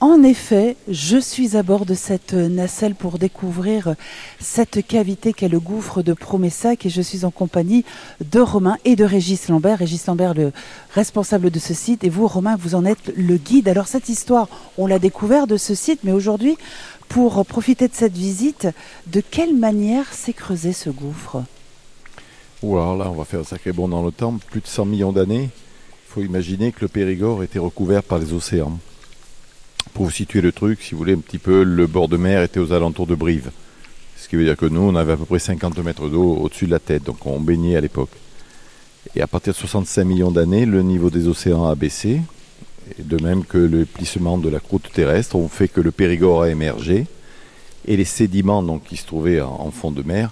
En effet, je suis à bord de cette nacelle pour découvrir cette cavité qu'est le gouffre de Promessac et je suis en compagnie de Romain et de Régis Lambert. Régis Lambert, le responsable de ce site, et vous, Romain, vous en êtes le guide. Alors cette histoire, on l'a découvert de ce site, mais aujourd'hui, pour profiter de cette visite, de quelle manière s'est creusé ce gouffre? Ou alors là, on va faire un sacré bond dans le temps, plus de 100 millions d'années. Il faut imaginer que le Périgord était recouvert par les océans. Pour vous situer le truc, si vous voulez, un petit peu, le bord de mer était aux alentours de Brive. Ce qui veut dire que nous, on avait à peu près 50 mètres d'eau au-dessus de la tête, donc on baignait à l'époque. Et à partir de 65 millions d'années, le niveau des océans a baissé, de même que le plissement de la croûte terrestre ont fait que le Périgord a émergé, et les sédiments donc, qui se trouvaient en fond de mer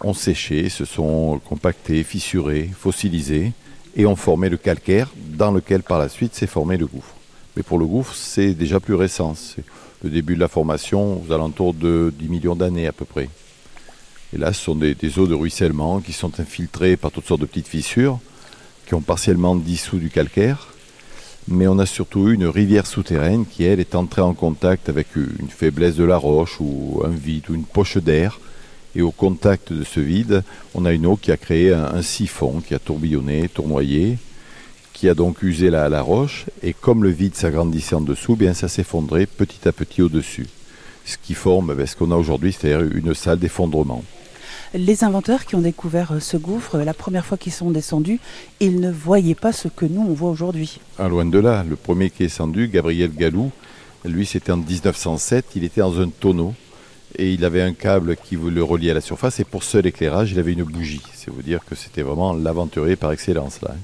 ont séché, se sont compactés, fissurés, fossilisés, et ont formé le calcaire dans lequel par la suite s'est formé le gouffre. Mais pour le gouffre, c'est déjà plus récent. C'est le début de la formation aux alentours de 10 millions d'années à peu près. Et là, ce sont des, eaux de ruissellement qui sont infiltrées par toutes sortes de petites fissures, qui ont partiellement dissous du calcaire. Mais on a surtout une rivière souterraine qui, elle, est entrée en contact avec une faiblesse de la roche ou un vide ou une poche d'air. Et au contact de ce vide, on a une eau qui a créé un siphon, qui a tourbillonné, tournoyé, qui a donc usé la, roche, et comme le vide s'agrandissait en dessous, bien ça s'effondrait petit à petit au-dessus. Ce qui forme ben, ce qu'on a aujourd'hui, c'est-à-dire une salle d'effondrement. Les inventeurs qui ont découvert euh, ce gouffre, la première fois qu'ils sont descendus, ils ne voyaient pas ce que nous, on voit aujourd'hui. Ah, loin de là. Le premier qui est descendu, Gabriel Galou, lui, c'était en 1907. Il était dans un tonneau et il avait un câble qui le reliait à la surface. Et pour seul éclairage, il avait une bougie. C'est vous dire que c'était vraiment l'aventurier par excellence, là.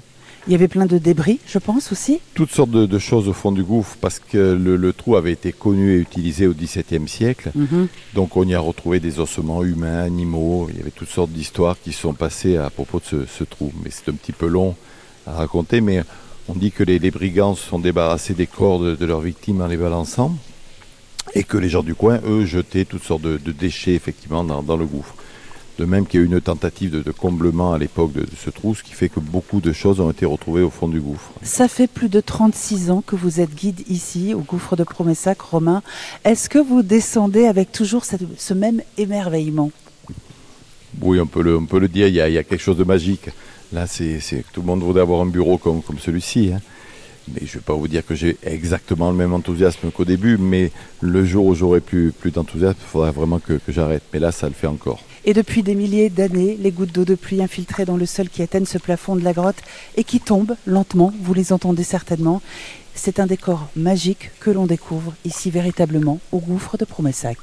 Il y avait plein de débris, je pense aussi. Toutes sortes de, choses au fond du gouffre, parce que le, trou avait été connu et utilisé au XVIIe siècle. Mhm. Donc on y a retrouvé des ossements humains, animaux. Il y avait toutes sortes d'histoires qui sont passées à propos de ce, trou. Mais c'est un petit peu long à raconter. Mais on dit que les, brigands se sont débarrassés des corps de, leurs victimes en les balançant. Et que les gens du coin, eux, jetaient toutes sortes de, déchets, effectivement, dans le gouffre. De même qu'il y a eu une tentative de, comblement à l'époque de, ce trou, ce qui fait que beaucoup de choses ont été retrouvées au fond du gouffre. Ça fait plus de 36 ans que vous êtes guide ici, au gouffre de Promessac, Romain. Est-ce que vous descendez avec toujours ce même émerveillement? Oui, on peut le, peut le dire, il y, a, quelque chose de magique. Là, c'est tout le monde voudrait avoir un bureau comme, comme celui-ci. Hein. Mais je ne vais pas vous dire que j'ai exactement le même enthousiasme qu'au début, mais le jour où j'aurai plus, plus d'enthousiasme, il faudra vraiment que j'arrête. Mais là, ça le fait encore. Et depuis des milliers d'années, les gouttes d'eau de pluie infiltrées dans le sol qui atteignent ce plafond de la grotte et qui tombent lentement, vous les entendez certainement. C'est un décor magique que l'on découvre ici véritablement au gouffre de Promessac.